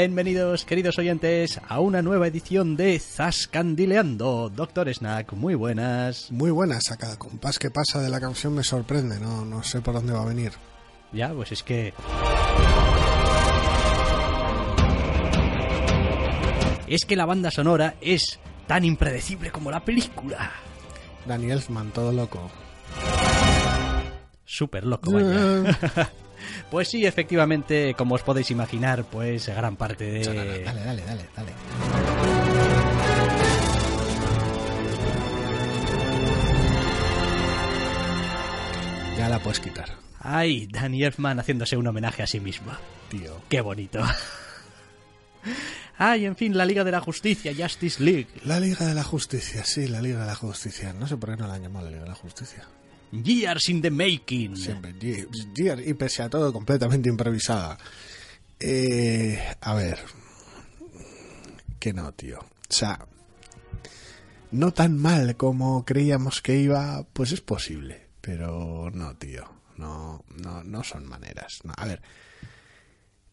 Bienvenidos, queridos oyentes, a una nueva edición de Zascandileando. Doctor Snack, muy buenas. Muy buenas, a cada compás que pasa de la canción me sorprende, no, no sé por dónde va a venir. Ya, pues es que... Es que la banda sonora es tan impredecible como la película. Danny Elfman, todo loco. Súper loco, vaya. Pues sí, efectivamente, como os podéis imaginar, pues gran parte de... Dale, dale, dale, dale. Ya la puedes quitar. Ay, Danny Elfman haciéndose un homenaje a sí misma. Tío. Qué bonito. Ay, en fin, la Liga de la Justicia, Justice League. La Liga de la Justicia, sí, la Liga de la Justicia. No sé por qué no la han llamado la Liga de la Justicia. Years in the Making. Siempre, years, y pese a todo, completamente improvisada. Eh, a ver. Que no, tío. O sea, no tan mal como creíamos que iba, pues es posible. Pero no, tío. No, no, no son maneras. No, a ver.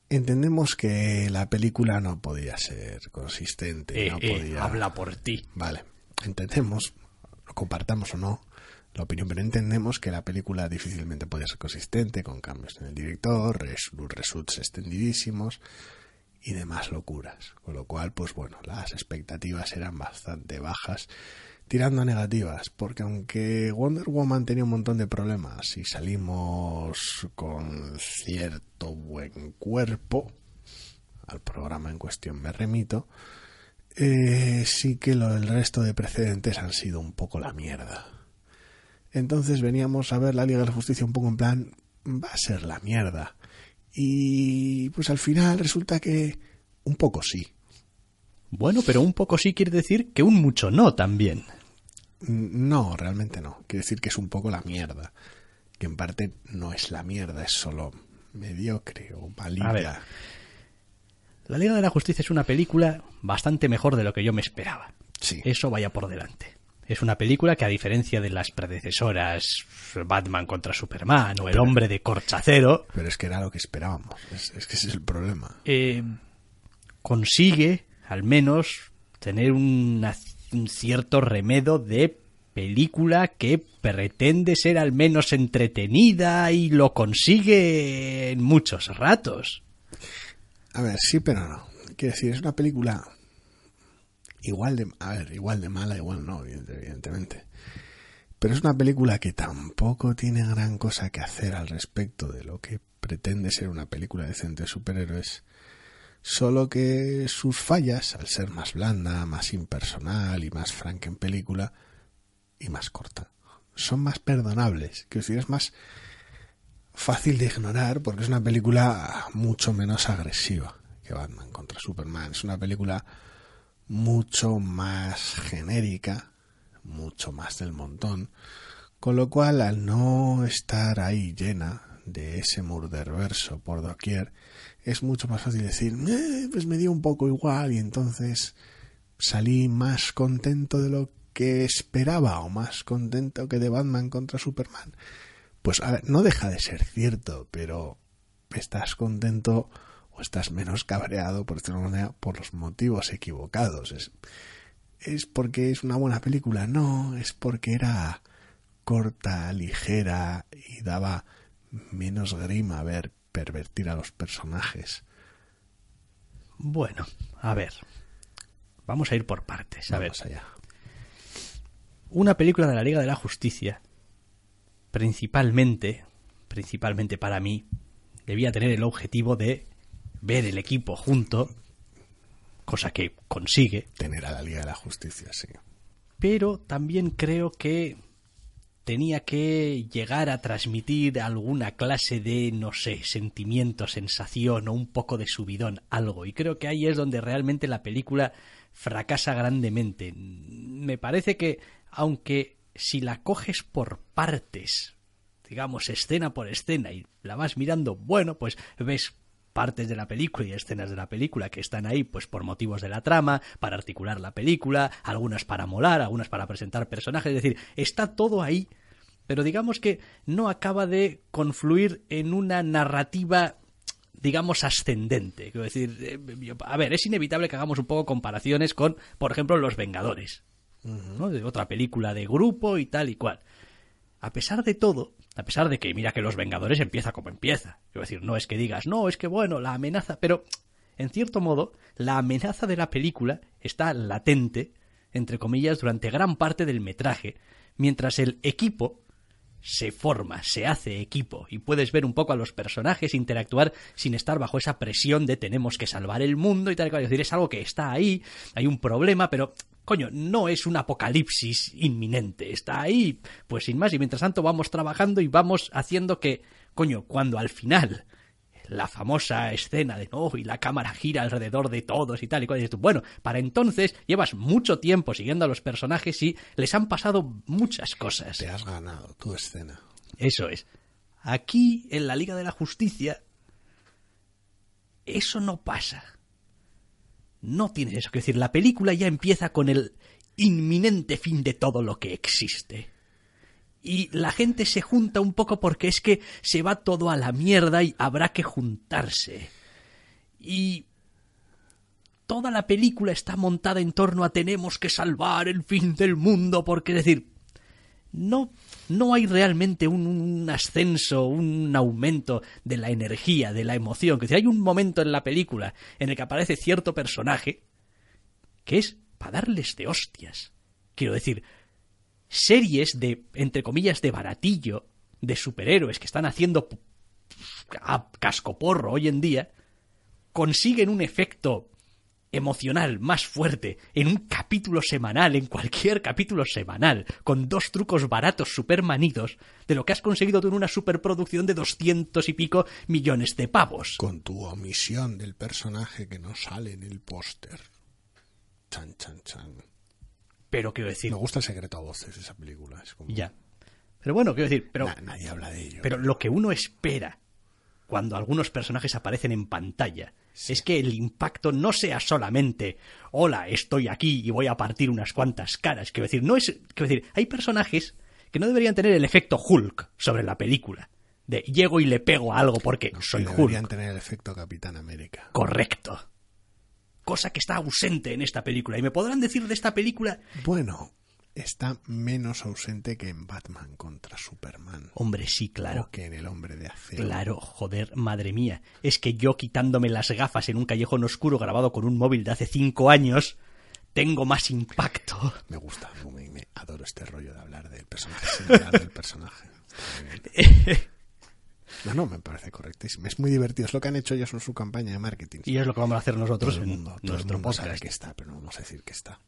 Entendemos que la película no podía ser consistente. Eh, no eh, podía... habla por ti. Vale. Entendemos, lo compartamos o no, la opinión, pero entendemos que la película difícilmente podía ser consistente, con cambios en el director, res, reshoots extendidísimos y demás locuras. Con lo cual, pues bueno, las expectativas eran bastante bajas, tirando a negativas, porque aunque Wonder Woman tenía un montón de problemas y salimos con cierto buen cuerpo, al programa en cuestión me remito, eh, sí que lo del resto de precedentes han sido un poco la mierda. Entonces veníamos a ver la Liga de la Justicia un poco en plan, va a ser la mierda. Y pues al final resulta que un poco sí. Bueno, pero un poco sí quiere decir que un mucho no también. No, realmente no. Quiere decir que es un poco la mierda. Que en parte no es la mierda, es solo mediocre o malilla. A ver. La Liga de la Justicia es una película bastante mejor de lo que yo me esperaba. Sí. Eso vaya por delante. Es una película que, a diferencia de las predecesoras Batman contra Superman o El hombre de Corchacero, Pero es que era lo que esperábamos. Es, es que ese es el problema. eh, consigue, al menos, tener una- un cierto remedo de película que pretende ser al menos entretenida y lo consigue en muchos ratos. A ver, sí, pero no. Quiero decir, es una película igual de, a ver, igual de mala, igual no, evidente- evidentemente. Pero es una película que tampoco tiene gran cosa que hacer al respecto de lo que pretende ser una película decente de superhéroes. Solo que sus fallas, al ser más blanda, más impersonal y más franca en película, y más corta, son más perdonables. Quiero decir, es más fácil de ignorar porque es una película mucho menos agresiva que Batman contra Superman. Es una película mucho más genérica, mucho más del montón, con lo cual al no estar ahí llena de ese murderverso por doquier, es mucho más fácil decir, "Eh, pues me dio un poco igual y entonces salí más contento de lo que esperaba o más contento que de Batman contra Superman. Pues a ver, no deja de ser cierto, pero estás contento o estás menos cabreado, por decirlo de manera, por los motivos equivocados. Es, es porque es una buena película, no, es porque era corta, ligera daba menos grima ver pervertir a los personajes. Bueno, a ver. Vamos a ir por partes. A Vamos ver, allá. una película de la Liga de la Justicia, principalmente, principalmente para mí, debía tener el objetivo de ver el equipo junto, cosa que consigue, Tener a la Liga de la Justicia, sí. pero también creo que tenía que llegar a transmitir alguna clase de, no sé, sentimiento, sensación o un poco de subidón, algo. Y creo que ahí es donde realmente la película fracasa grandemente. Me parece que, aunque si la coges por partes, digamos, escena por escena, y la vas mirando, bueno, pues ves partes de la película y escenas de la película que están ahí pues por motivos de la trama, para articular la película, algunas para molar, algunas para presentar personajes, es decir, está todo ahí, pero digamos que no acaba de confluir en una narrativa digamos ascendente, quiero decir, eh, a ver, es inevitable que hagamos un poco comparaciones con, por ejemplo, Los Vengadores, ¿no? De otra película de grupo y tal y cual. A pesar de todo, a pesar de que mira que Los Vengadores empieza como empieza. Quiero decir, no es que digas, no, es que bueno, la amenaza, pero en cierto modo, la amenaza de la película está latente, entre comillas, durante gran parte del metraje, mientras el equipo se forma, se hace equipo y puedes ver un poco a los personajes interactuar sin estar bajo esa presión de tenemos que salvar el mundo y tal y. Es decir, es algo que está ahí, hay un problema, pero coño, no es un apocalipsis inminente, está ahí, pues sin más, y mientras tanto vamos trabajando y vamos haciendo que, coño, cuando al final la famosa escena de no, y la cámara gira alrededor de todos y tal y cual. Y dices tú, bueno, para entonces llevas mucho tiempo siguiendo a los personajes y les han pasado muchas cosas. Te has ganado tu escena. Eso es. Aquí, en la Liga de la Justicia, eso no pasa. No tienes eso. Es decir, la película ya empieza con el inminente fin de todo lo que existe. Y la gente se junta un poco porque es que se va todo a la mierda y habrá que juntarse. Y toda la película está montada en torno a tenemos que salvar el fin del mundo porque, es decir, no, no hay realmente un, un ascenso, un aumento de la energía, de la emoción. Que hay un momento en la película en el que aparece cierto personaje que es para darles de hostias. Quiero decir, series de, entre comillas, de baratillo, de superhéroes que están haciendo a cascoporro hoy en día, consiguen un efecto emocional más fuerte en un capítulo semanal, en cualquier capítulo semanal, con dos trucos baratos supermanidos, de lo que has conseguido tú en una superproducción de doscientos y pico millones de pavos. Con tu omisión del personaje que no sale en el póster. Chan, chan, chan. Pero quiero decir, Me gusta el secreto a voces esa película. Es como... ya. Pero bueno, quiero decir, pero Na- nadie habla de ello. Pero lo que uno espera cuando algunos personajes aparecen en pantalla es que el impacto no sea solamente hola, estoy aquí y voy a partir unas cuantas caras. Quiero decir, no es. Quiero decir, hay personajes que no deberían tener el efecto Hulk sobre la película. De llego y le pego a algo porque No, soy que deberían Hulk. tener el efecto Capitán América. Correcto. Cosa que está ausente en esta película. Y me podrán decir de esta película. Bueno, está menos ausente que en Batman contra Superman. Hombre, sí, claro. O que en El Hombre de Acero. Claro, joder, madre mía. Es que yo quitándome las gafas en un callejón oscuro grabado con un móvil de hace cinco años, tengo más impacto. Me gusta, me, me adoro este rollo de hablar del personaje sin hablar del personaje. No, no, me parece correctísimo. Es muy divertido. Es lo que han hecho ellos en su campaña de marketing. Y es lo que vamos a hacer nosotros todo el en mundo, todo el nuestro mundo sabe podcast. que está, pero no vamos a decir que está.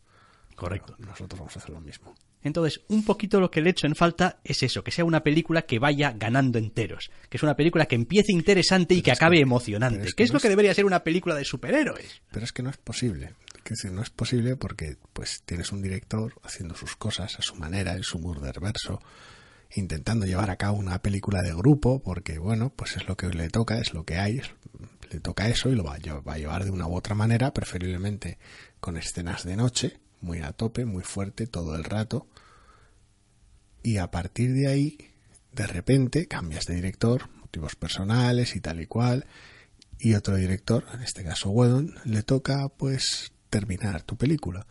Correcto. Nosotros vamos a hacer lo mismo. Entonces, un poquito lo que le echo en falta es eso, que sea una película que vaya ganando enteros, que es una película que empiece interesante y Pero que acabe emocionante, es que que es no lo es- que debería ser una película de superhéroes. Pero es que no es posible. Que no es posible porque pues tienes un director haciendo sus cosas a su manera, en su verso, intentando llevar a cabo una película de grupo, porque bueno, pues es lo que le toca, es lo que hay, es- le toca eso y lo va a llevar de una u otra manera, preferiblemente con escenas de noche, muy a tope, muy fuerte, todo el rato. Y a partir de ahí, de repente, cambias de director, motivos personales y tal y cual, y otro director, en este caso Whedon, le toca pues terminar tu película.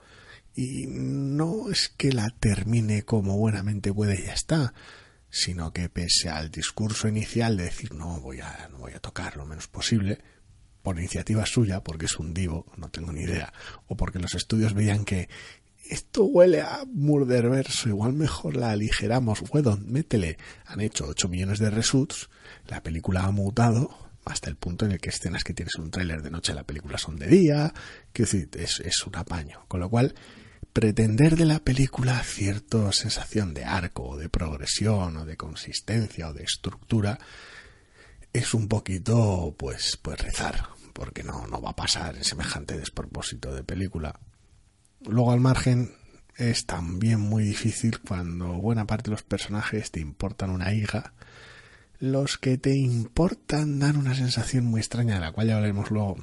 Y no es que la termine como buenamente puede y ya está, sino que pese al discurso inicial de decir no voy a, no voy a tocar lo menos posible, por iniciativa suya, porque es un divo, no tengo ni idea, o porque los estudios veían que esto huele a murderverso, igual mejor la aligeramos, bueno, métele. Han hecho 8 millones de reshoots, la película ha mutado hasta el punto en el que escenas que tienes un tráiler de noche la película son de día, que es, es un apaño. Con lo cual, pretender de la película cierta sensación de arco, o de progresión, o de consistencia, o de estructura, es un poquito, pues, pues rezar, porque no, no va a pasar en semejante despropósito de película. Luego al margen es también muy difícil cuando buena parte de los personajes te importan una hija. Los que te importan dan una sensación muy extraña de la cual ya hablaremos luego.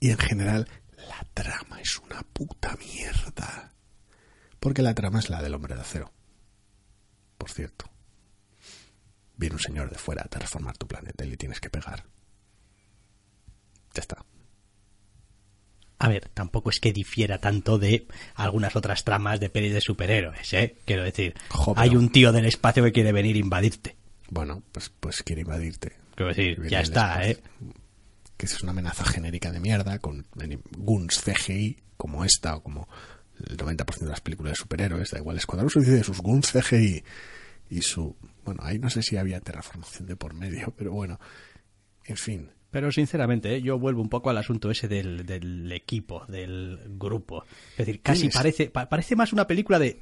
Y en general la trama es una puta mierda. Porque la trama es la del hombre de acero. Por cierto. Viene un señor de fuera a transformar tu planeta y le tienes que pegar. Ya está. A ver, tampoco es que difiera tanto de algunas otras tramas de pelis de superhéroes, ¿eh? Quiero decir, hay un tío del espacio que quiere venir a invadirte. Bueno, pues, pues quiere invadirte. Quiero decir, ya está, ¿eh? Que es una amenaza genérica de mierda con guns CGI como esta o como el 90% de las películas de superhéroes, da igual, Escuadrón Suicida sus guns CGI y su... Bueno, ahí no sé si había terraformación de por medio, pero bueno, en fin, pero sinceramente, ¿eh? yo vuelvo un poco al asunto ese del, del equipo, del grupo. Es decir, casi parece, parece más una película de,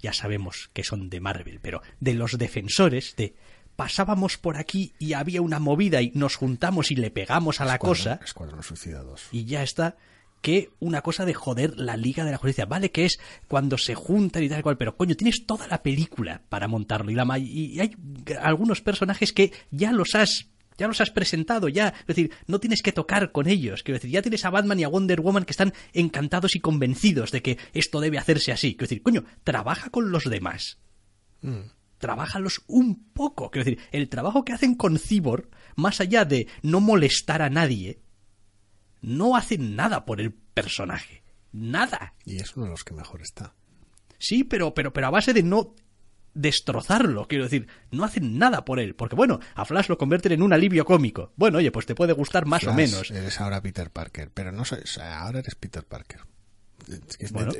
ya sabemos que son de Marvel, pero de los defensores, de pasábamos por aquí y había una movida y nos juntamos y le pegamos a la cosa. Escuadrón Suicida Y ya está. Que una cosa de joder la Liga de la Justicia. Vale que es cuando se juntan y tal cual, pero coño, tienes toda la película para montarlo. Y, la, y hay algunos personajes que ya los has ya los has presentado, ya. Es decir, no tienes que tocar con ellos. Quiero decir, ya tienes a Batman y a Wonder Woman que están encantados y convencidos de que esto debe hacerse así. Quiero decir, coño, trabaja con los demás. Mm. Trabájalos un poco. Quiero decir, el trabajo que hacen con Cyborg, más allá de no molestar a nadie, no hacen nada por el personaje. Nada. Y es uno de los que mejor está. Sí, pero, pero, pero a base de no destrozarlo, quiero decir, no hacen nada por él, porque bueno, a Flash lo convierten en un alivio cómico. Bueno, oye, pues te puede gustar más o menos. Eres ahora Peter Parker, pero no soy, ahora eres Peter Parker.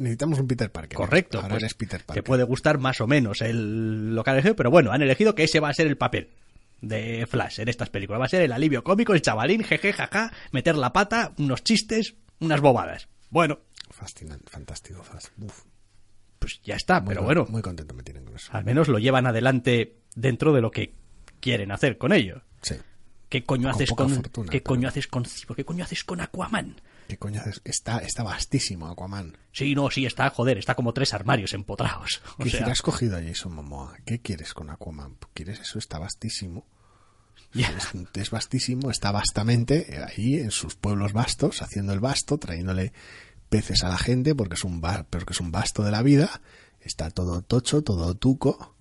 necesitamos un Peter Parker. Correcto. Ahora pues eres Peter Parker. Te puede gustar más o menos el, lo que han elegido, pero bueno, han elegido que ese va a ser el papel de Flash en estas películas. Va a ser el alivio cómico, el chavalín, jeje, jaja, meter la pata, unos chistes, unas bobadas. Bueno. Fascinante, fantástico, Flash. Uf pues ya está, pero bueno. Muy contento me tienen con eso. Al menos lo llevan adelante dentro de lo que quieren hacer con ello. Sí. ¿Qué coño haces con qué coño haces con qué coño haces con Aquaman? ¿Qué coño haces? Está, está vastísimo Aquaman. Sí, no, sí, está, joder, está como tres armarios empotrados. O sea... has cogido a Jason Momoa. ¿Qué quieres con Aquaman? ¿Quieres eso? Está vastísimo. Es, es, vastísimo, está vastamente ahí en sus pueblos vastos, haciendo el vasto, trayéndole peces a la gente porque es un porque es un basto de la vida, está todo tocho, todo tuco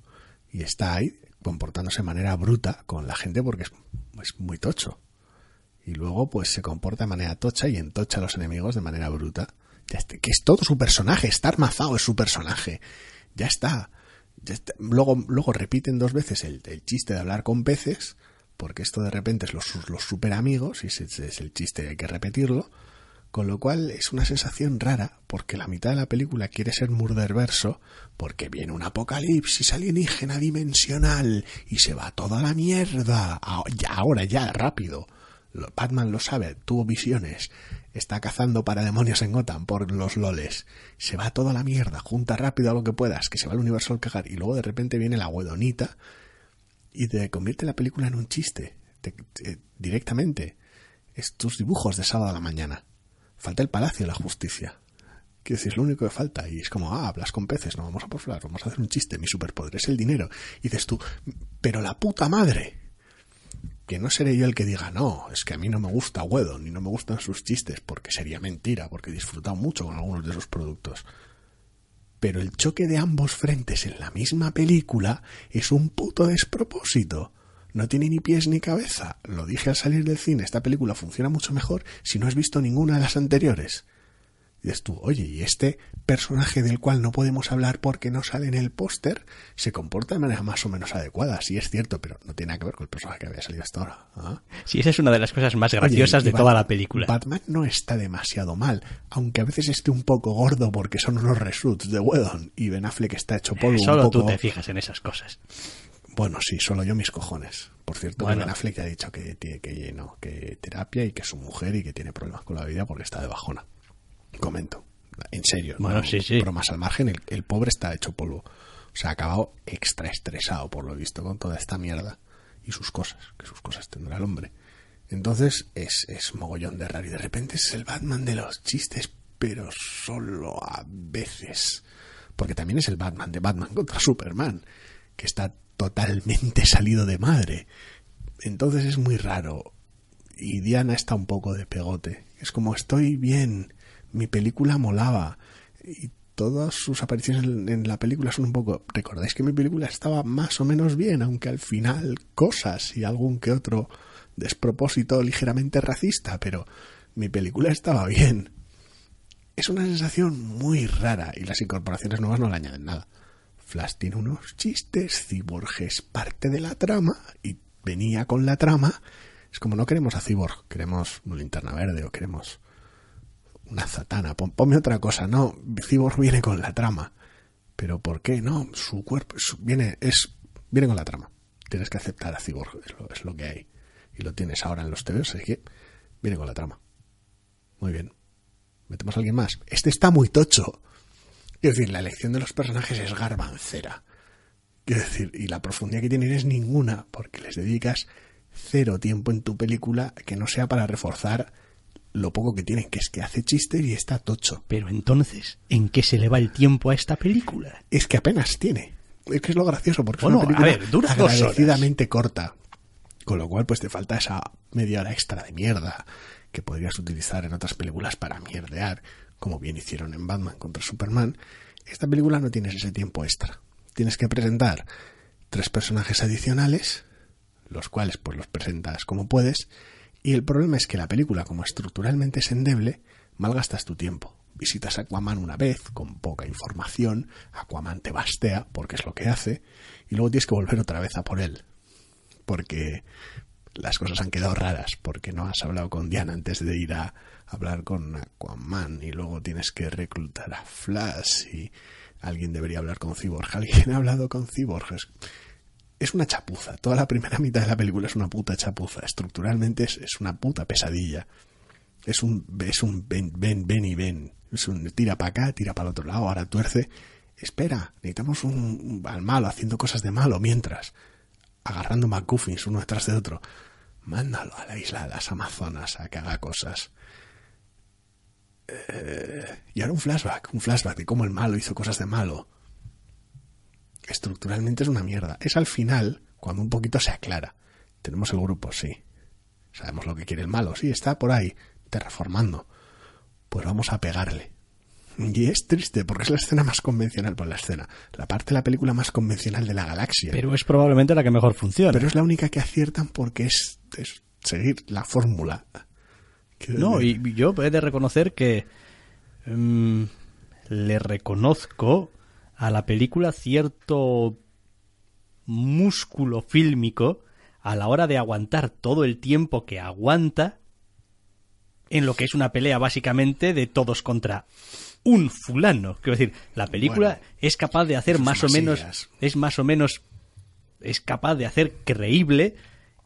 y está ahí comportándose de manera bruta con la gente porque es, muy tocho. Y luego pues se comporta de manera tocha y entocha a los enemigos de manera bruta. que es todo su personaje, está armazado es su personaje. Ya está. Luego, luego repiten dos veces el, chiste de hablar con peces, porque esto de repente es los, los super amigos, y es el chiste, hay que repetirlo con lo cual es una sensación rara, porque la mitad de la película quiere ser murderverso, porque viene un apocalipsis alienígena dimensional y se va toda la mierda. Ahora ya, rápido. Batman lo sabe, tuvo visiones, está cazando para demonios en Gotham por los loles. Se va toda la mierda, junta rápido a lo que puedas, que se va el universo al cagar, y luego de repente viene la huedonita y te convierte la película en un chiste, directamente. Es tus dibujos de sábado a la mañana falta el Palacio de la Justicia. Que es lo único que falta. Y es como, ah, hablas con peces, no vamos a por vamos a hacer un chiste, mi superpoder es el dinero. Y dices tú, pero la puta madre. Que no seré yo el que diga, no, es que a mí no me gusta Wedon ni no me gustan sus chistes, porque sería mentira, porque he disfrutado mucho con algunos de sus productos. Pero el choque de ambos frentes en la misma película es un puto despropósito no tiene ni pies ni cabeza. Lo dije al salir del cine, esta película funciona mucho mejor si no has visto ninguna de las anteriores. Y dices tú, oye, y este personaje del cual no podemos hablar porque no sale en el póster, se comporta de manera más o menos adecuada. Sí, es cierto, pero no tiene nada que ver con el personaje que había salido hasta ahora. ¿ah? Sí, esa es una de las cosas más graciosas Oye, de toda la película. Batman no está demasiado mal, aunque a veces esté un poco gordo porque son unos reshoots de Whedon y Ben Affleck está hecho polvo un Solo poco... tú te fijas en esas cosas. Bueno, sí, solo yo mis cojones. Por cierto, Bueno. que Ben Affleck ya ha dicho que tiene que no, que terapia y que es su mujer y que tiene problemas con la vida porque está de bajona. Comento. En serio. Bueno, no, sí, sí. Bromas al margen, el, el pobre está hecho polvo. O sea, ha acabado extra estresado por lo visto con toda esta mierda y sus cosas, que sus cosas tendrá el hombre. Entonces es, es mogollón de raro y de repente es el Batman de los chistes, pero solo a veces. Porque también es el Batman de Batman contra Superman, que está totalmente salido de madre. Entonces es muy raro. Y Diana está un poco de pegote. Es como estoy bien, mi película molaba. Y todas sus apariciones en, la película son un poco... ¿Recordáis que mi película estaba más o menos bien? Aunque al final cosas y algún que otro despropósito ligeramente racista, pero mi película estaba bien. Es una sensación muy rara y las incorporaciones nuevas no le añaden nada. Flash tiene unos chistes, Cyborg es parte de la trama y venía con la trama. Es como no queremos a Cyborg, queremos una linterna verde o queremos una satana. Pon- ponme otra cosa, no, Cyborg viene con la trama. Pero ¿por qué? No, su cuerpo viene, es, viene con la trama. Tienes que aceptar a Cyborg, es lo, es lo que hay. Y lo tienes ahora en los TVs, así que viene con la trama. Muy bien. ¿Metemos a alguien más? Este está muy tocho. Quiero decir, la elección de los personajes es garbancera. Quiero decir, y la profundidad que tienen es ninguna, porque les dedicas cero tiempo en tu película que no sea para reforzar lo poco que tienen, que es que hace chistes y está tocho. Pero entonces, ¿en qué se le va el tiempo a esta película? Es que apenas tiene. Es que es lo gracioso, porque Bueno, es una película a ver, dura agradecidamente corta. Con lo cual, pues te falta esa media hora extra de mierda que podrías utilizar en otras películas para mierdear, como bien hicieron en Batman contra Superman. Esta película no tienes ese tiempo extra. Tienes que presentar tres personajes adicionales, los cuales pues los presentas como puedes, y el problema es que la película, como estructuralmente es endeble, malgastas tu tiempo. Visitas a Aquaman una vez, con poca información, Aquaman te bastea, porque es lo que hace, y luego tienes que volver otra vez a por él. Porque las cosas han quedado raras, porque no has hablado con Diana antes de ir a hablar con Aquaman, y luego tienes que reclutar a Flash, y alguien debería hablar con Cyborg. Alguien ha hablado con Cyborg. Es, una chapuza. Toda la primera mitad de la película es una puta chapuza. Estructuralmente es, es una puta pesadilla. Es un, es un ven, ven, ven y ven. Es un tira para acá, tira para el otro lado, ahora tuerce. Espera, necesitamos un, un- al malo haciendo cosas de malo mientras. Agarrando McGuffins uno detrás de otro. Mándalo a la isla de las Amazonas a que haga cosas. Eh, y ahora un flashback, un flashback de cómo el malo hizo cosas de malo estructuralmente es una mierda. Es al final cuando un poquito se aclara. Tenemos el grupo, sí. Sabemos lo que quiere el malo, sí, está por ahí, terraformando. Pues vamos a pegarle. Y es triste porque es la escena más convencional, por la escena, la parte de la película más convencional de la galaxia. Pero es probablemente la que mejor funciona. Pero es la única que aciertan porque es, es seguir la fórmula. No, y yo he de reconocer que mm, le reconozco a la película cierto músculo fílmico a la hora de aguantar todo el tiempo que aguanta en lo que es una pelea básicamente de todos contra un fulano. Quiero decir, la película Bueno, es capaz de hacer más o menos, es más o menos, es capaz de hacer creíble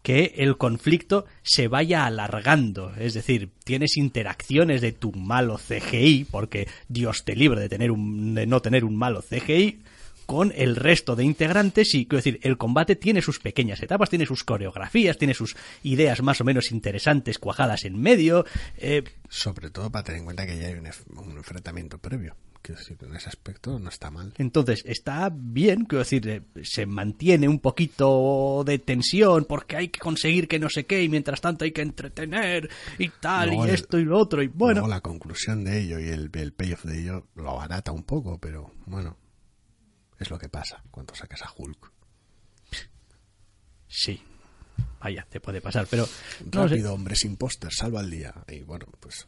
que el conflicto se vaya alargando. Es decir, tienes interacciones de tu malo CGI, porque Dios te libre de, tener un, de no tener un malo CGI, con el resto de integrantes y, quiero decir, el combate tiene sus pequeñas etapas, tiene sus coreografías, tiene sus ideas más o menos interesantes cuajadas en medio. eh, Sobre todo para tener en cuenta que ya hay un, enfrentamiento previo. Quiero decir, en ese aspecto no está mal. Entonces, está bien, quiero decir, eh, se mantiene un poquito de tensión porque hay que conseguir que no sé qué y mientras tanto hay que entretener y tal y el- esto y lo otro y bueno. La conclusión de ello y el, el payoff de ello lo abarata un poco, pero bueno, es lo que pasa cuando sacas a Hulk. Sí, vaya, te puede pasar, pero no sé. Rápido, hombre sin póster, salva el día. Y bueno, pues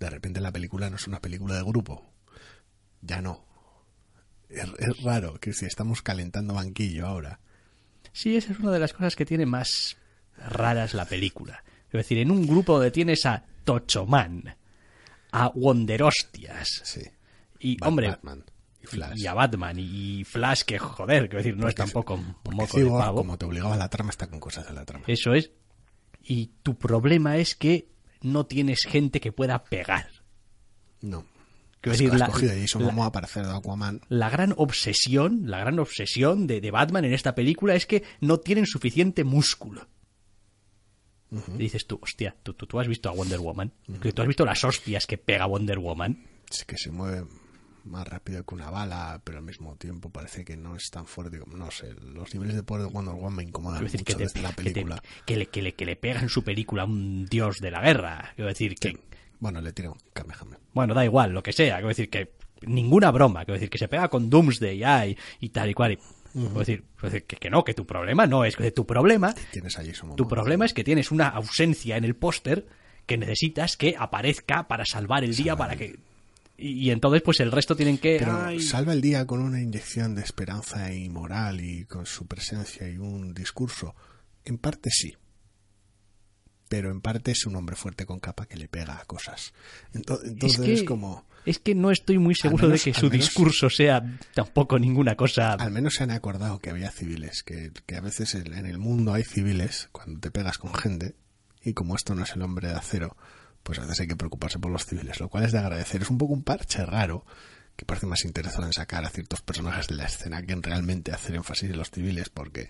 De repente la película no es una película de grupo. Ya no. Es, es raro que si estamos calentando banquillo ahora. Sí, esa es una de las cosas que tiene más raras la película. Es decir, en un grupo donde tienes a Tochoman, a Wonderostias, Sí. y, Bat- hombre, Batman y Flash. y a Batman, y Flash, que joder, quiero decir, no es tampoco un moco de pavo. como te obligaba la trama, está con cosas de la trama. Eso es. Y tu problema es que no tienes gente que pueda pegar. No. Quiero decir, la- Jason la- hacer de Aquaman. La gran obsesión, la gran obsesión de, de Batman en esta película es que no tienen suficiente músculo. Y dices tú, hostia, tú, tú, tú has visto a Wonder Woman, que tú has visto las hostias que pega Wonder Woman. Sí que se mueve más rápido que una bala, pero al mismo tiempo parece que no es tan fuerte como... No sé, los niveles de poder de Wonder Woman me incomodan decir, mucho que, te- desde la que te- película. que le, que, le, que le pega en su película a un dios de la guerra. Quiero decir, que, Sí. Bueno, le tiro un Kamehameha. bueno, da igual, lo que sea. Quiero decir, que ninguna broma. Quiero decir, que se pega con Doomsday ya, y, y tal y cual. y- quiero decir, que, que no, que tu problema no es que tu problema Tienes. Tu problema es que tienes una ausencia en el póster que necesitas que aparezca para salvar el día, para que... Y, y entonces pues el resto tienen que... Pero ay, salva el día con una inyección de esperanza y moral y con su presencia y un discurso. En parte sí. Pero en parte es un hombre fuerte con capa que le pega a cosas. Ento- Entonces es, que, es como... es que no estoy muy seguro menos- de que su menos- discurso sea tampoco ninguna cosa... Al menos se han acordado que había civiles, que, que a veces en en el mundo hay civiles cuando te pegas con gente y como esto no es el hombre de acero, pues a veces hay que preocuparse por los civiles, lo cual es de agradecer. Es un poco un parche raro que parece más interesado en sacar a ciertos personajes de la escena que en realmente hacer énfasis en los civiles, porque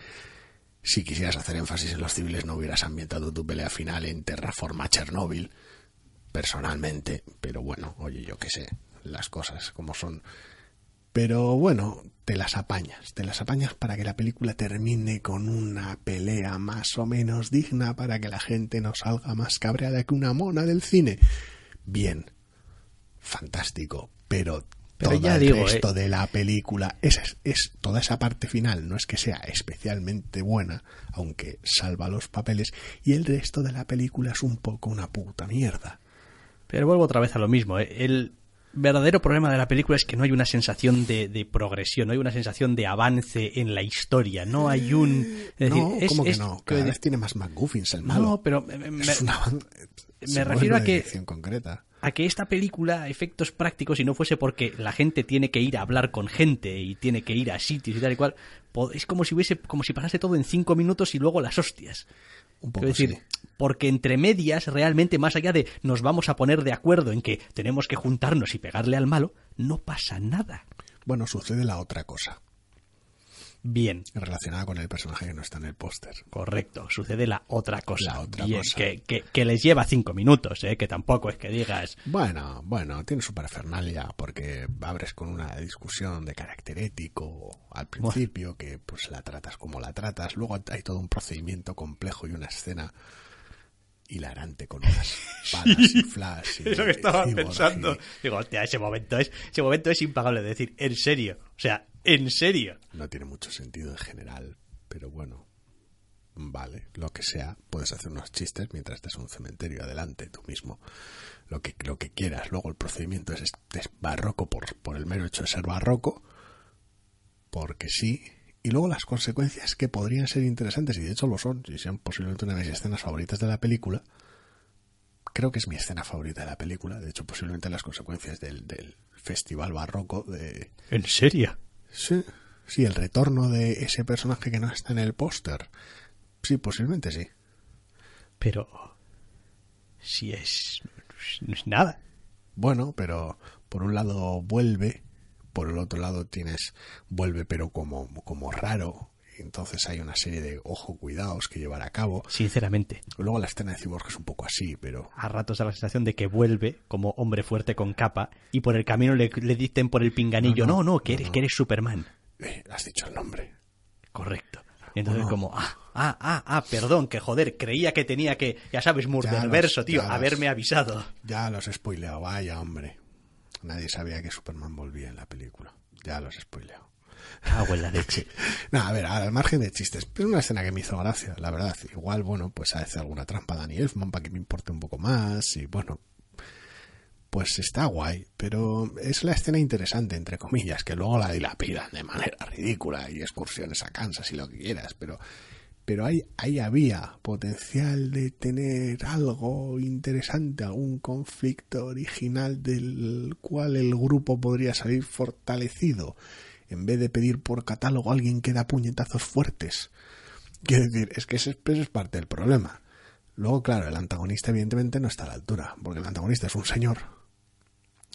si quisieras hacer énfasis en los civiles no hubieras ambientado tu pelea final en Terraforma Chernóbil, personalmente, pero bueno, oye, yo qué sé, las cosas como son. Pero bueno, te las apañas, te las apañas para que la película termine con una pelea más o menos digna para que la gente no salga más cabreada que una mona del cine. Bien, fantástico, pero, Pero todo ya el digo, resto eh. de la película, es, es toda esa parte final, no es que sea especialmente buena, aunque salva los papeles, y el resto de la película es un poco una puta mierda. Pero vuelvo otra vez a lo mismo. ¿eh? El verdadero problema de la película es que no hay una sensación de, de progresión, no hay una sensación de avance en la historia, no hay un... es no, decir, es- ¿cómo que no? Cada decir, vez tiene más McGuffins el malo. No, pero me, refiero a que- concreta. A que esta película, a efectos prácticos, si no fuese porque la gente tiene que ir a hablar con gente y tiene que ir a sitios y tal y cual, es como si hubiese, como si pasase todo en cinco minutos y luego las hostias. Un poco decir, sí. porque entre medias, realmente, más allá de nos vamos a poner de acuerdo en que tenemos que juntarnos y pegarle al malo, no pasa nada. Bueno, sucede la otra cosa, Bien, relacionada con el personaje que no está en el póster. correcto, sucede la otra cosa. La otra Bien, cosa. Que, que- que les lleva cinco minutos, ¿eh? que tampoco es que digas, Bueno, bueno, tiene su parafernalia porque abres con una discusión de carácter ético al principio, que pues la tratas como la tratas, luego hay todo un procedimiento complejo y una escena hilarante con unas balas y flash. Y, Eso que estaba pensando. y- Digo, hostia, ese momento es, ese momento es impagable. de decir, en serio. O sea, en serio. No tiene mucho sentido en general, pero bueno, vale, lo que sea, puedes hacer unos chistes mientras estás en un cementerio adelante tú mismo, lo que, lo que quieras. Luego el procedimiento es, es barroco por, por el mero hecho de ser barroco, porque sí, y luego las consecuencias que podrían ser interesantes, y de hecho lo son, y sean posiblemente una de mis escenas favoritas de la película, creo que es mi escena favorita de la película, de hecho posiblemente las consecuencias del, del festival barroco de ¿En serio? Sí, sí, el retorno de ese personaje que no está en el póster. Sí, posiblemente sí. Pero. Si es. No es nada. Bueno, pero por un lado vuelve, por el otro lado tienes vuelve pero como, como raro. Entonces hay una serie de ojo cuidados que llevar a cabo. Sinceramente, Luego la escena de Cyborg es un poco así, pero a ratos da la sensación de que vuelve como hombre fuerte con capa y por el camino le, le dicen por el pinganillo, no, No, no, no, que, eres, no. que eres Superman. eh, has dicho el nombre. Correcto. Y entonces No. como, ah, ah, ah, ah, perdón, que joder, creía que tenía que, ya sabes, Murderverso, tío, los- haberme avisado. Ya los he spoileado, vaya hombre. Nadie sabía que Superman volvía en la película. Ya los he spoileado. Cago en la leche. No, a ver, al margen de chistes, pero una escena que me hizo gracia, la verdad. Igual, bueno, pues hace alguna trampa Danny Elfman para que me importe un poco más y bueno. pues está guay, pero es la escena interesante, entre comillas, que luego la dilapidan de manera ridícula y excursiones a Kansas y lo que quieras, pero, pero ahí, ahí había potencial de tener algo interesante, algún conflicto original del cual el grupo podría salir fortalecido, en vez de pedir por catálogo a alguien que da puñetazos fuertes. Quiero decir, es que ese es parte del problema. Luego, claro, el antagonista evidentemente no está a la altura, porque el antagonista es un señor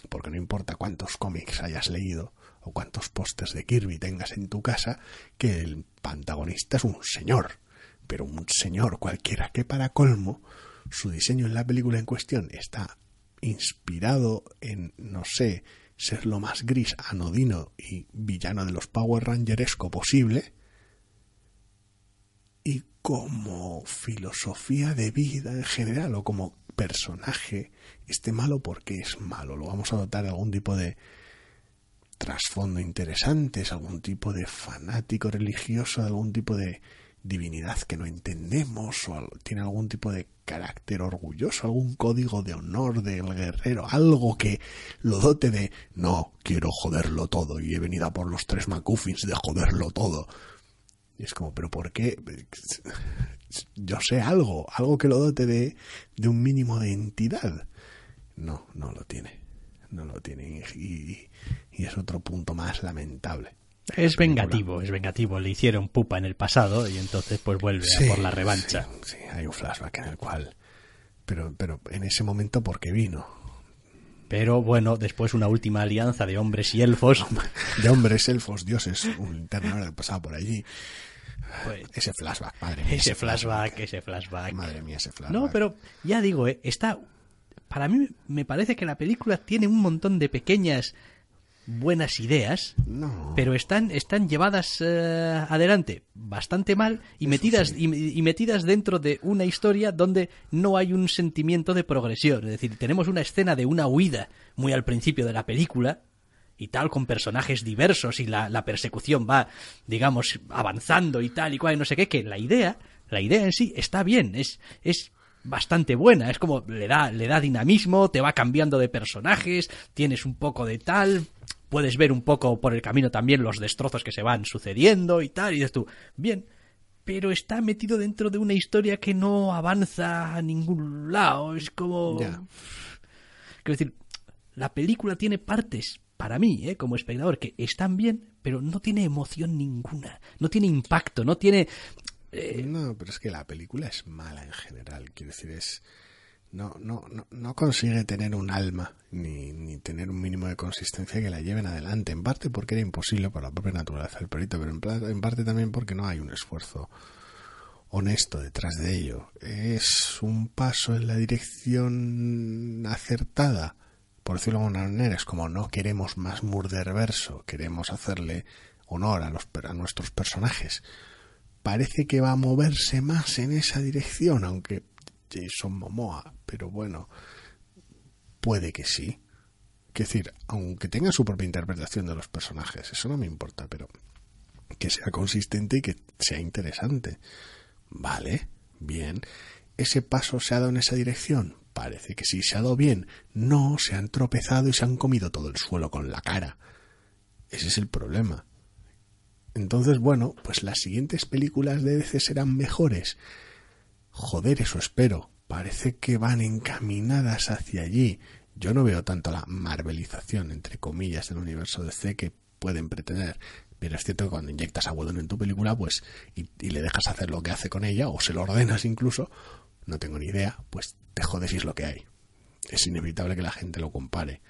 porque no importa cuántos cómics hayas leído o cuántos pósters de Kirby tengas en tu casa, que el antagonista es un señor, pero un señor cualquiera que para colmo su diseño en la película en cuestión está inspirado en, no sé, ser lo más gris, anodino y villano de los Power Rangeresco posible, y como filosofía de vida en general o como personaje esté malo porque es malo. Lo vamos a dotar de algún tipo de trasfondo interesante, es algún tipo de fanático religioso, algún tipo de divinidad que no entendemos, o tiene algún tipo de carácter orgulloso, algún código de honor del guerrero, algo que lo dote de no, quiero joderlo todo y he venido a por los tres McCuffins de joderlo todo. Y es como, pero ¿por qué? yo sé algo, algo que lo dote de, de un mínimo de entidad. No, no lo tiene. No lo tiene. Y, y es otro punto más lamentable. Es vengativo, es vengativo. Le hicieron pupa en el pasado y entonces pues vuelve a por la revancha. Sí, hay un flashback en el cual... Pero, pero en ese momento porque vino. Pero bueno, después una última alianza de hombres y elfos. De hombres, elfos, dioses, un interno pasado por allí. Pues, ese flashback, madre mía. Ese, flashback, ese flashback. Madre mía, ese flashback. No, pero ya digo, eh, está. Para mí me parece que la película tiene un montón de pequeñas buenas ideas, pero están, están llevadas eh, adelante bastante mal y metidas, y, metidas dentro de una historia donde no hay un sentimiento de progresión. Es decir, tenemos una escena de una huida muy al principio de la película, y tal, con personajes diversos y la, la, persecución va, digamos, avanzando y tal y cual y no sé qué, que la idea, la idea en sí está bien, es, es bastante buena, es como le da, le da dinamismo, te va cambiando de personajes, tienes un poco de tal, puedes ver un poco por el camino también los destrozos que se van sucediendo y tal, y dices tú, bien, pero está metido dentro de una historia que no avanza a ningún lado, es como... Quiero decir, la película tiene partes para mí, ¿eh? como espectador, que están bien, pero no tiene emoción ninguna, no tiene impacto, no tiene... Eh, no, pero es que la película es mala en general, quiero decir, es... No, no, no, no consigue tener un alma ni, ni tener un mínimo de consistencia que la lleven adelante, en parte porque era imposible por la propia naturaleza del perito, pero en, en parte también porque no hay un esfuerzo honesto detrás de ello. Es un paso en la dirección acertada por decirlo de alguna manera, es como no queremos más murderverso, queremos hacerle honor a, los, a nuestros personajes. Parece que va a moverse más en esa dirección, aunque Jason Momoa, pero bueno, puede que sí. Es decir, aunque tenga su propia interpretación de los personajes, eso no me importa, pero que sea consistente y que sea interesante. Vale, bien. ¿Ese paso se ha dado en esa dirección? Parece que sí se ha dado bien. No, se han tropezado y se han comido todo el suelo con la cara. Ese es el problema. Entonces, bueno, pues las siguientes películas de DC serán mejores. Joder, eso espero. Parece que van encaminadas hacia allí. Yo no veo tanto la marvelización, entre comillas, del universo DC que pueden pretender. Pero es cierto que cuando inyectas a Whedon en tu película, pues, y, le dejas hacer lo que hace con ella, o se lo ordenas incluso, no tengo ni idea, pues te jodes y es lo que hay. Es inevitable que la gente lo compare.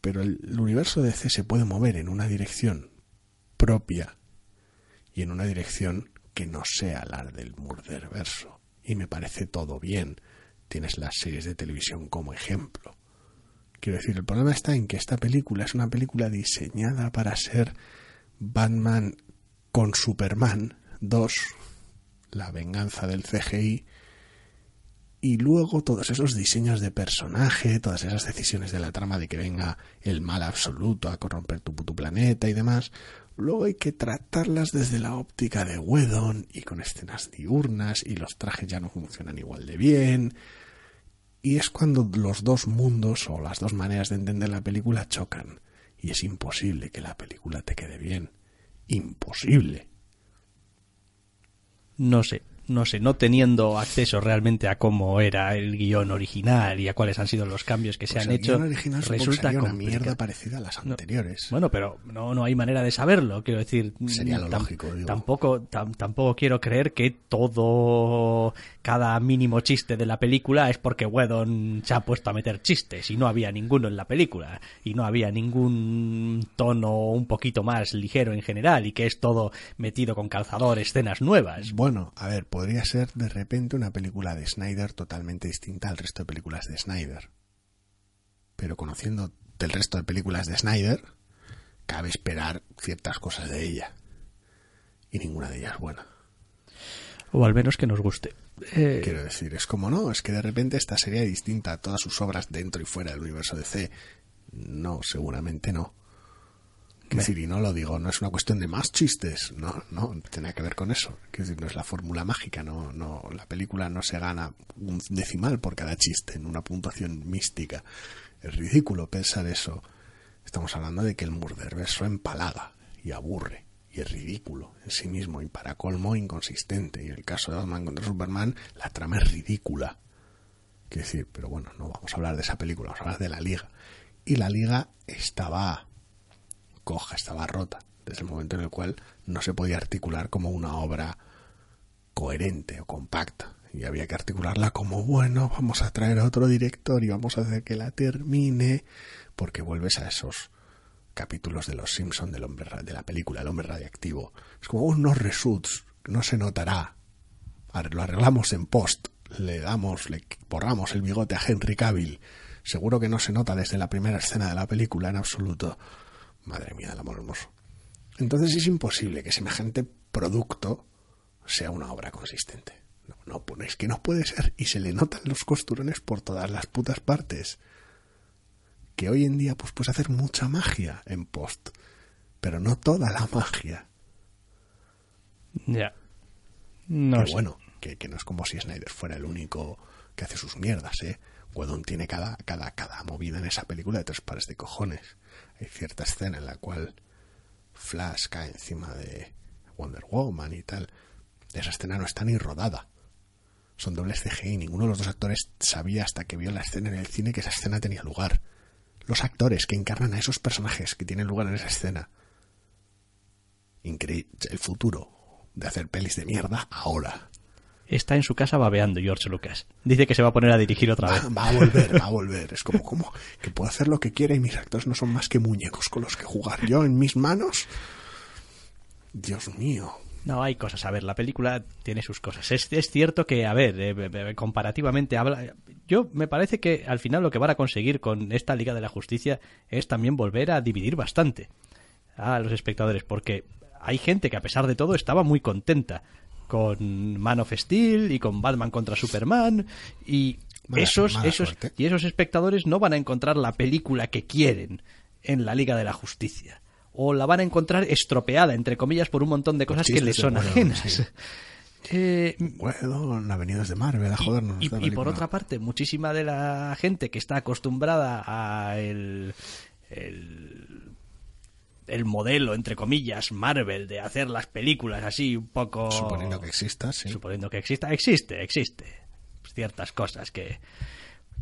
Pero el, universo de DC se puede mover en una dirección propia y en una dirección que no sea la del Murderverso. Y me parece todo bien. Tienes las series de televisión como ejemplo. Quiero decir, el problema está en que esta película es una película diseñada para ser Batman con Superman 2, la venganza del CGI, y luego todos esos diseños de personaje, todas esas decisiones de la trama de que venga el mal absoluto a corromper tu, puto planeta y demás, luego hay que tratarlas desde la óptica de Wedon y con escenas diurnas y los trajes ya no funcionan igual de bien. Y es cuando los dos mundos o las dos maneras de entender la película chocan. Y es imposible que la película te quede bien. Imposible. No sé, no sé, no teniendo acceso realmente a cómo era el guion original y a cuáles han sido los cambios que se Pues han el hecho, guion original resulta sería una mierda parecida a las anteriores. Bueno, pero no, no hay manera de saberlo. Quiero decir, Sería lo lógico, digo. Tampoco, tam- tampoco quiero creer que todo, cada mínimo chiste de la película es porque Whedon se ha puesto a meter chistes y no había ninguno en la película y no había ningún tono un poquito más ligero en general y que es todo metido con calzador, escenas nuevas. Bueno, a ver, podría ser de repente una película de Snyder totalmente distinta al resto de películas de Snyder. Pero conociendo del resto de películas de Snyder, cabe esperar ciertas cosas de ella. Y ninguna de ellas buena. O al menos que nos guste. Eh, Quiero decir, es como no, es que de repente esta sería distinta a todas sus obras dentro y fuera del universo DC. No, seguramente no. Decir, y no lo digo, no es una cuestión de más chistes, no, no, tiene que ver con eso. Quiero decir, no es la fórmula mágica, no, no, la película no se gana un decimal por cada chiste en una puntuación mística. Es ridículo pensar eso. Estamos hablando de que el Murderverso empalaga y aburre y es ridículo en sí mismo y para colmo inconsistente. Y en el caso de Batman contra Superman, la trama es ridícula. Quiero decir, pero bueno, no vamos a hablar de esa película, vamos a hablar de la liga. Y la liga estaba coja, estaba rota, desde el momento en el cual no se podía articular como una obra coherente o compacta. Y había que articularla como, bueno, vamos a traer a otro director y vamos a hacer que la termine, porque vuelves a esos capítulos de Los Simpson del hombre de la película El hombre radiactivo. Es como unos reshoots, no se notará. Ar- Lo arreglamos en post, le damos, le borramos el bigote a Henry Cavill. Seguro que no se nota desde la primera escena de la película en absoluto. Madre mía, el amor hermoso. Entonces es imposible que semejante producto sea una obra consistente. No, no, pues es que no puede ser. Y se le notan los costurones por todas las putas partes. Que hoy en día pues puedes hacer mucha magia en post. Pero no toda la magia. ya. No que sé. bueno, que, que no es como si Snyder fuera el único que hace sus mierdas, ¿eh? Whedon tiene cada, cada, cada movida en esa película de tres pares de cojones. Hay cierta escena en la cual Flash cae encima de Wonder Woman y tal. Esa escena no está ni rodada. Son dobles CGI. Ninguno de los dos actores sabía hasta que vio la escena en el cine que esa escena tenía lugar. Los actores que encarnan a esos personajes que tienen lugar en esa escena. Increíble. El futuro de hacer pelis de mierda ahora. Está en su casa babeando George Lucas. Dice que se va a poner a dirigir otra vez. Va, va a volver, va a volver. Es como, como que puedo hacer lo que quiera y mis actores no son más que muñecos con los que jugar. Yo en mis manos. Dios mío. No, hay cosas. A ver, la película tiene sus cosas. Es, es cierto que, a ver, eh, eh, comparativamente habla. Yo me parece que al final lo que van a conseguir con esta Liga de la Justicia es también volver a dividir bastante a los espectadores, porque hay gente que a pesar de todo estaba muy contenta con Man of Steel y con Batman contra Superman y Mala- esos, mala esos suerte. y esos espectadores no van a encontrar la película que quieren en la Liga de la Justicia o la van a encontrar estropeada entre comillas por un montón de cosas que les de son ajenas. sí. Eh, Whedon ha venido desde Marvel a jodernos. y, esta y por otra parte, muchísima de la gente que está acostumbrada a el, el, el modelo, entre comillas, Marvel, de hacer las películas así un poco... Suponiendo que exista, sí. Suponiendo que exista, existe, existe. Ciertas cosas que...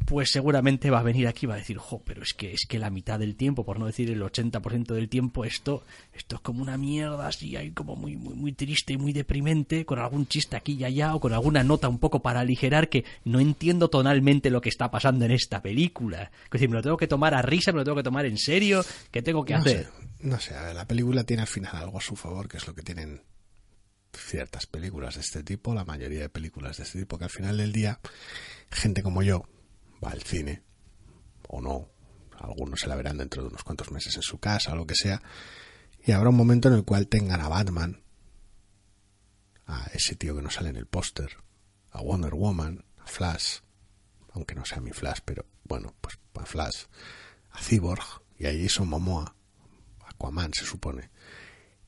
Pues seguramente va a venir aquí y va a decir, jo, pero es que es que la mitad del tiempo, por no decir el 80% del tiempo, esto, esto es como una mierda así, ahí como muy, muy, muy triste y muy deprimente, con algún chiste aquí y allá, o con alguna nota un poco para aligerar que no entiendo tonalmente lo que está pasando en esta película. Es decir, me lo tengo que tomar a risa, me lo tengo que tomar en serio, ¿qué tengo que no hacer? sé, no sé, a ver, la película tiene al final algo a su favor, que es lo que tienen ciertas películas de este tipo, la mayoría de películas de este tipo, que al final del día, gente como yo va al cine, o no, algunos se la verán dentro de unos cuantos meses en su casa o lo que sea, y habrá un momento en el cual tengan a Batman, a ese tío que no sale en el póster, a Wonder Woman, a Flash, aunque no sea mi Flash, pero bueno, pues Flash, a Cyborg y a Jason Momoa, Aquaman se supone,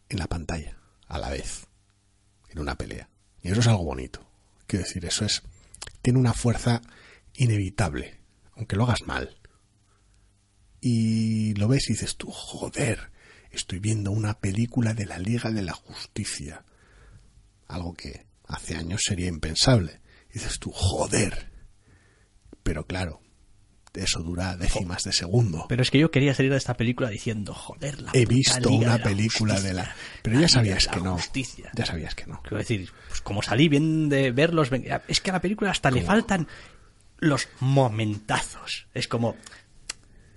en la pantalla, a la vez, en una pelea. Y eso es algo bonito. Quiero decir, eso es, tiene una fuerza inevitable, aunque lo hagas mal. Y lo ves y dices tú, joder, estoy viendo una película de la Liga de la Justicia. Algo que hace años sería impensable. Dices tú, joder. Pero claro, eso dura décimas de segundo. Pero es que yo quería salir de esta película diciendo, joder, la He visto Liga una de la película de la... Pero la ya sabías que no. Justicia. Ya sabías que no. Quiero decir, pues como salí bien de verlos, es que a la película hasta le faltan los momentazos. Es como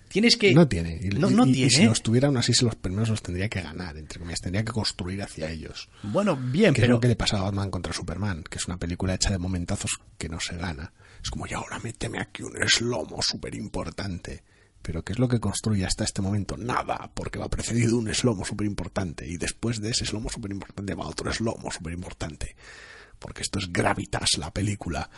tienes que No tiene. Y, no, no y- y tiene. si los tuviera aún así, los primeros los tendría que ganar, entre comillas. Tendría que construir hacia ellos. Bueno, bien, Que es pero lo que le pasaba a Batman contra Superman, que es una película hecha de momentazos que no se gana. Es como, y ahora méteme aquí un eslomo súper importante. Pero ¿qué es lo que construye hasta este momento? Nada, porque va precedido de un eslomo súper importante. Y después de ese eslomo súper importante va otro eslomo súper importante. Porque esto es gravitas, la película.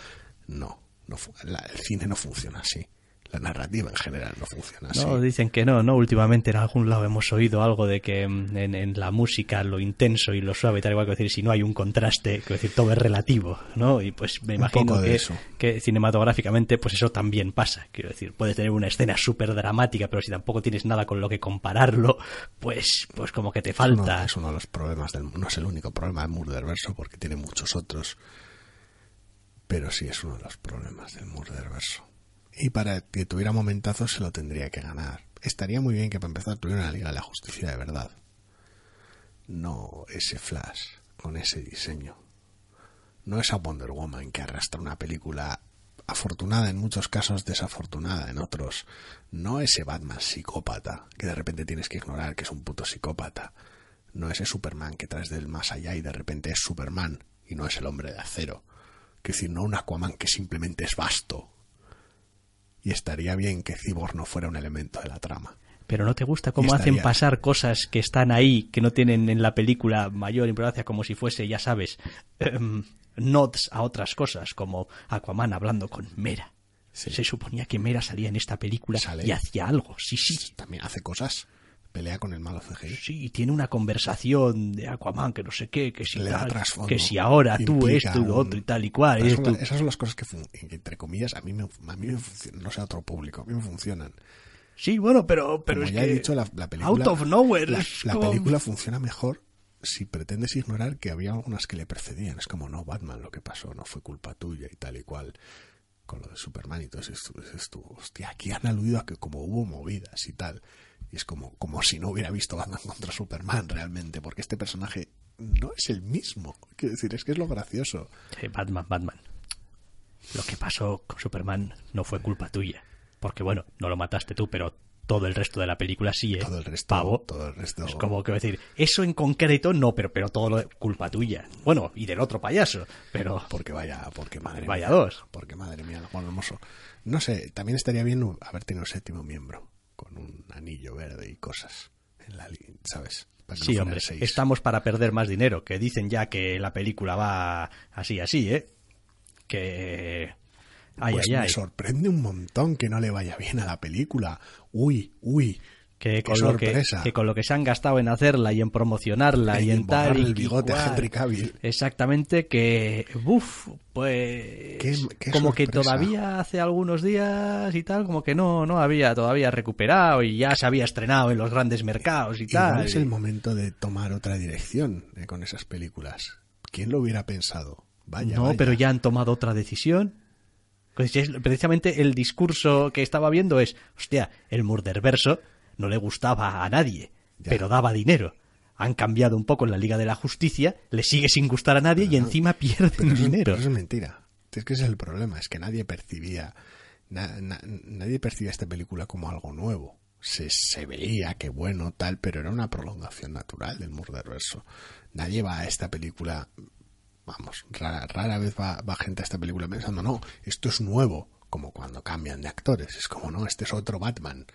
No, no la- el cine no funciona así. La narrativa en general no funciona así. No, dicen que no, ¿no? Últimamente en algún lado hemos oído algo de que mm, en, en la música lo intenso y lo suave, tal igual que decir, si no hay un contraste, que decir, todo es relativo, ¿no? Y pues me imagino que, eso. que cinematográficamente pues eso también pasa. Quiero decir, puedes tener una escena súper dramática, pero si tampoco tienes nada con lo que compararlo, pues, pues como que te Es uno- falta. es uno de los problemas del no es el único problema del Murderverso porque tiene muchos otros pero sí es uno de los problemas del Murderverso y para que tuviera momentazos se lo tendría que ganar estaría muy bien que para empezar tuviera una Liga de la Justicia de verdad no ese Flash con ese diseño no esa Wonder Woman que arrastra una película afortunada en muchos casos, desafortunada en otros. No ese Batman psicópata que de repente tienes que ignorar que es un puto psicópata. No ese Superman que traes del más allá y de repente es Superman y no es el hombre de acero. Que decir, no un Aquaman que simplemente es vasto. Y estaría bien que Cyborg no fuera un elemento de la trama. Pero no te gusta cómo hacen pasar cosas que están ahí, que no tienen en la película mayor importancia, como si fuese, ya sabes, em, nods a otras cosas, como Aquaman hablando con Mera. Sí. Se suponía que Mera salía en esta película Sale. y hacía algo, sí, sí. También hace cosas. Pelea con el malo CGI. Sí, y tiene una conversación de Aquaman que no sé qué, que si tal, que si ahora tú esto y lo otro y tal y cual. Esas y son, esas son las cosas que, entre comillas, a mí me, a mí me funcionan. No sé a otro público, a mí me funcionan. Sí, bueno, pero, pero Como es ya que he dicho, la, la película. out of nowhere. La, es la como- película funciona mejor si pretendes ignorar que había algunas que le precedían. Es como, no, Batman, lo que pasó no fue culpa tuya y tal y cual. Con lo de Superman y todo eso, dices tú, hostia, aquí han aludido a que como hubo movidas y tal. Y es como, como si no hubiera visto Batman contra Superman realmente, porque este personaje no es el mismo. Quiero decir, es que es lo gracioso. Sí, Batman, Batman. Lo que pasó con Superman no fue culpa tuya. Porque bueno, no lo mataste tú, pero todo el resto de la película sí, ¿eh? Todo el resto, Pavo. todo el resto. Es como que decir, eso en concreto no, pero, pero todo lo culpa tuya. Bueno, y del otro payaso, pero... Porque vaya, porque madre Vaya mía. dos. Porque madre mía, Juan Hermoso. No sé, también estaría bien haber tenido un séptimo miembro. Con un anillo verde y cosas. En la ¿sabes? Para no Sí, hombre, seis. estamos para perder más dinero, que dicen ya que la película va así, así, ¿eh? Que... Ay, pues ay, me ay. sorprende un montón que no le vaya bien a la película. Uy, uy. Que con, lo que, que con lo que se han gastado en hacerla y en promocionarla En y en tal. y- el y bigote a. Henry Cavill. Exactamente, que. Uf, pues. Qué- qué como que todavía hace algunos días y tal, como que no, no había todavía recuperado y ya se había estrenado en los grandes mercados y Igual tal. es el momento de tomar otra dirección eh, con esas películas. ¿Quién lo hubiera pensado? Vaya, no, vaya. pero ya han tomado otra decisión. Pues es- precisamente el discurso que estaba viendo es, hostia, el Murderverso no le gustaba a nadie, Ya. pero daba dinero. Han cambiado un poco en la Liga de la Justicia, le sigue sin gustar a nadie y encima pierden eso, dinero. pero eso es mentira. Es que ese es el problema, es que nadie percibía, na- na- nadie percibía esta película como algo nuevo. Se, se veía que bueno, tal, pero era una prolongación natural del Murderverso. Nadie va a esta película, vamos, rara, rara vez va, va gente a esta película pensando, no, esto es nuevo, como cuando cambian de actores. Es como, no, este es otro Batman.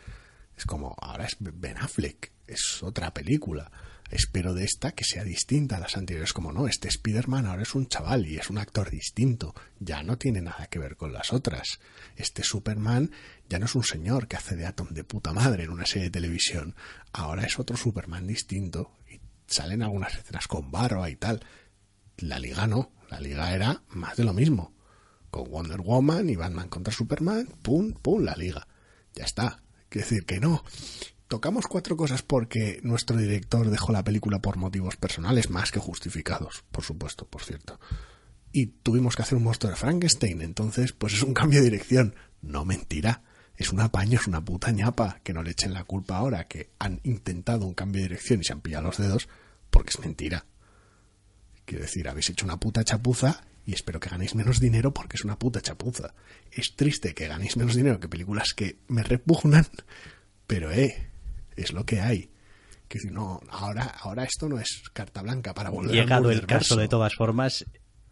Es como, ahora es Ben Affleck, es otra película. Espero de esta que sea distinta a las anteriores. Como no, este Spider-Man ahora es un chaval y es un actor distinto. Ya no tiene nada que ver con las otras. Este Superman ya no es un señor que hace de Atom de puta madre en una serie de televisión. Ahora es otro Superman distinto. Y salen algunas escenas con barba y tal. La liga no. La liga era más de lo mismo. con Wonder Woman y Batman contra Superman, pum, pum, la liga. Ya está. Quiere decir que no. Tocamos cuatro cosas porque nuestro director dejó la película por motivos personales más que justificados, por supuesto, por cierto. Y tuvimos que hacer un monstruo de Frankenstein, entonces pues es un cambio de dirección. No mentira. Es un apaño, es una puta ñapa. Que no le echen la culpa ahora que han intentado un cambio de dirección y se han pillado los dedos, porque es mentira. Quiero decir, habéis hecho una puta chapuza y espero que ganéis menos dinero porque es una puta chapuza. Es triste que ganéis menos dinero que películas que me repugnan, pero eh, es lo que hay. Que si no, ahora, ahora esto no es carta blanca para volver Llegado al el caso, de todas formas,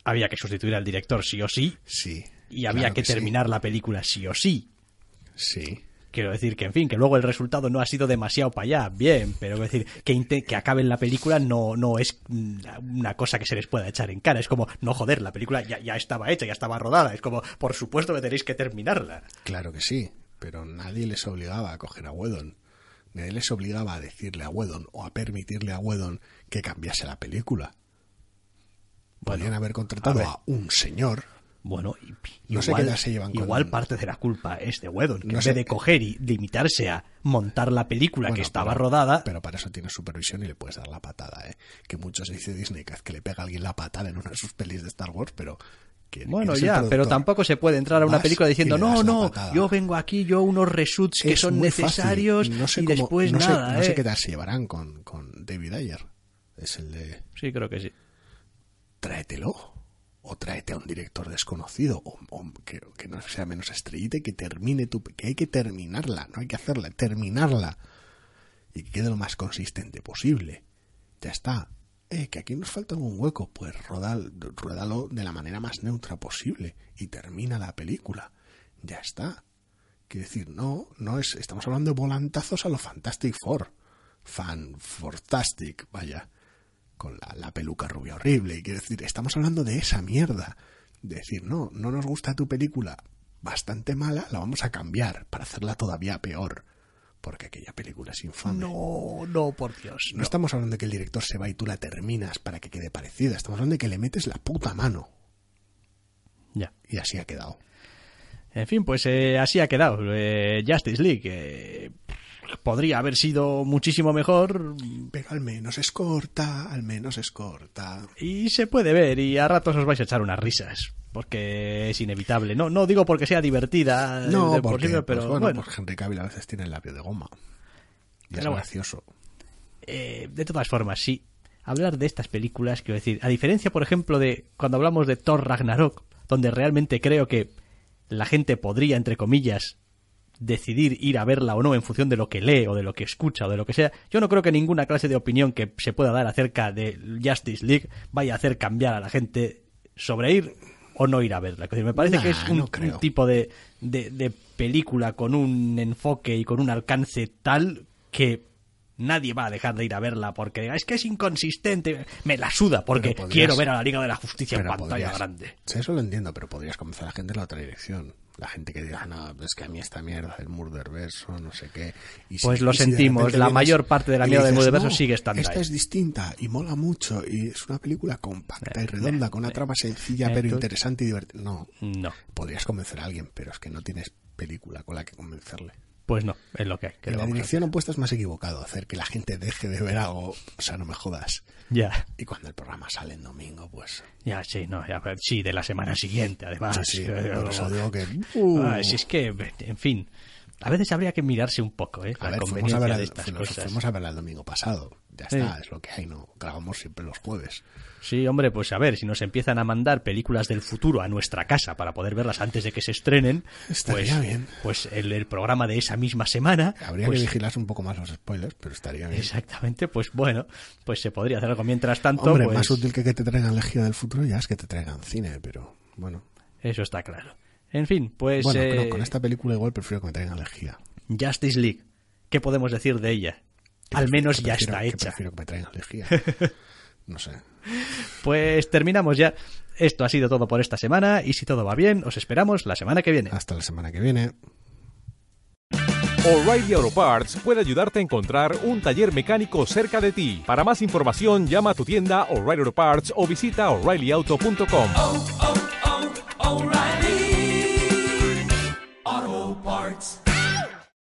había que sustituir al director sí o sí, Sí. y había claro que, terminar la película sí o sí. Sí. Quiero decir que, en fin, que luego el resultado no ha sido demasiado para allá, bien, pero quiero decir que, que acaben la película no, no es una cosa que se les pueda echar en cara. Es como, no joder, la película ya, ya estaba hecha, ya estaba rodada. Es como, por supuesto que tenéis que terminarla. Claro que sí, pero nadie les obligaba a coger a Whedon. Nadie les obligaba a decirle a Whedon o a permitirle a Whedon que cambiase la película. Podrían haber contratado a, un señor. Bueno, y- No sé igual, qué edad se llevan con- igual parte de la culpa es de Whedon, que No en sé- vez de coger y limitarse a montar la película que estaba pero- rodada, Pero para eso tienes supervisión y le puedes dar la patada, ¿eh? Que mucho se dice Disney que, que le pega a alguien la patada en una de sus pelis de Star Wars, pero... que Bueno, ya, pero tampoco se puede entrar a una película diciendo, no, no, yo vengo aquí, yo unos reshoots que Es son necesarios No sé y cómo- después no sé- nada, no sé ¿eh? qué tal se llevarán con, con David Ayer. Es el de... Sí, creo que sí. tráetelo. O tráete a un director desconocido. O, que, no sea menos estrellita que termine tu... Que hay que terminarla. No hay que hacerla. Terminarla. Y que quede lo más consistente posible. Ya está. Eh, que aquí nos falta un hueco. Pues rodal, ruédalo de la manera más neutra posible. Y termina la película. Ya está. Quiero decir, no, no es... Estamos hablando de volantazos a lo Fantastic Four. Fan Fantastic, vaya con la, la peluca rubia horrible. Y quiero decir, estamos hablando de esa mierda. De decir, no, no nos gusta tu película bastante mala, la vamos a cambiar para hacerla todavía peor. Porque aquella película es infame. No, no, por Dios. No estamos hablando de que el director se va y tú la terminas para que quede parecida. Estamos hablando de que le metes la puta mano. Ya. Y así ha quedado. En fin, pues eh, así ha quedado. Eh, Justice League eh, podría haber sido muchísimo mejor Pero al menos es corta, al menos es corta. y se puede ver y a ratos os vais a echar unas risas. Porque es inevitable. No, no digo porque sea divertida, No, de por porque, pero pues, bueno, bueno. pues Henry Cavill a veces tiene el labio de goma. Y es Pero bueno. gracioso. Eh, de todas formas, sí. Hablar de estas películas, quiero decir, a diferencia, por ejemplo, de cuando hablamos de Thor Ragnarok, donde realmente creo que la gente podría, entre comillas, decidir ir a verla o no en función de lo que lee o de lo que escucha o de lo que sea, yo no creo que ninguna clase de opinión que se pueda dar acerca de Justice League vaya a hacer cambiar a la gente sobre ir o no ir a verla. Es decir, me parece Nah, que es un, no creo. un tipo de, de, de película con un enfoque y con un alcance tal que nadie va a dejar de ir a verla porque diga, es que es inconsistente. Me la suda porque podrías- quiero ver a la Liga de la Justicia en pantalla podrías- grande. Sí, eso lo entiendo, pero podrías convencer a la gente en la otra dirección. La gente que diga, no, es que a mí esta mierda del Murderverso, no sé qué. Y si- Pues lo y sentimos, la vienes mayor parte de la mierda del Murderverso "No, sigue estando Esta ahí". es distinta y mola mucho y es una película compacta y Eh, redonda, eh, con una eh, trama sencilla pero interesante y divertida. No, No, podrías convencer a alguien, pero es que no tienes película con la que convencerle. Pues no, es lo que hay. que En le la dirección opuesta es más equivocado, hacer que la gente deje de ver algo, o sea, no me jodas. Ya, Y cuando el programa sale en domingo, pues... ya, sí, no, ya, sí, de la semana siguiente, además. sí, sí, por eso digo que... Ah, si es que, en fin, a veces habría que mirarse un poco, ¿eh? A ver, conveniencia a, ver de estas fuimos- cosas. fuimos a verla el domingo pasado. Ya Sí. está, es lo que hay, ¿no? Grabamos siempre los jueves. Sí, hombre, pues a ver, si nos empiezan a mandar películas del futuro a nuestra casa para poder verlas antes de que se estrenen, Estaría pues, bien. pues el, el programa de esa misma semana, Habría pues, que vigilar un poco más los spoilers, pero estaría bien. exactamente, pues bueno, pues se podría hacer algo. Mientras tanto, Hombre, pues, más útil que que te traigan Legio del futuro ya es que te traigan cine, pero bueno. eso está claro. En fin, pues bueno, eh, no, con esta película igual prefiero que me traigan Legía. Justice League, ¿qué podemos decir de ella? Que Al menos ya prefiero- está que hecha. Prefiero que me traigan Legía. No sé. Pues terminamos ya. Esto ha sido todo por esta semana y si todo va bien, os esperamos la semana que viene. Hasta la semana que viene. O'Reilly Auto Parts puede ayudarte a encontrar un taller mecánico cerca de ti. Para más información, llama a tu tienda O'Reilly Auto Parts o visita oreillyauto.com. parts.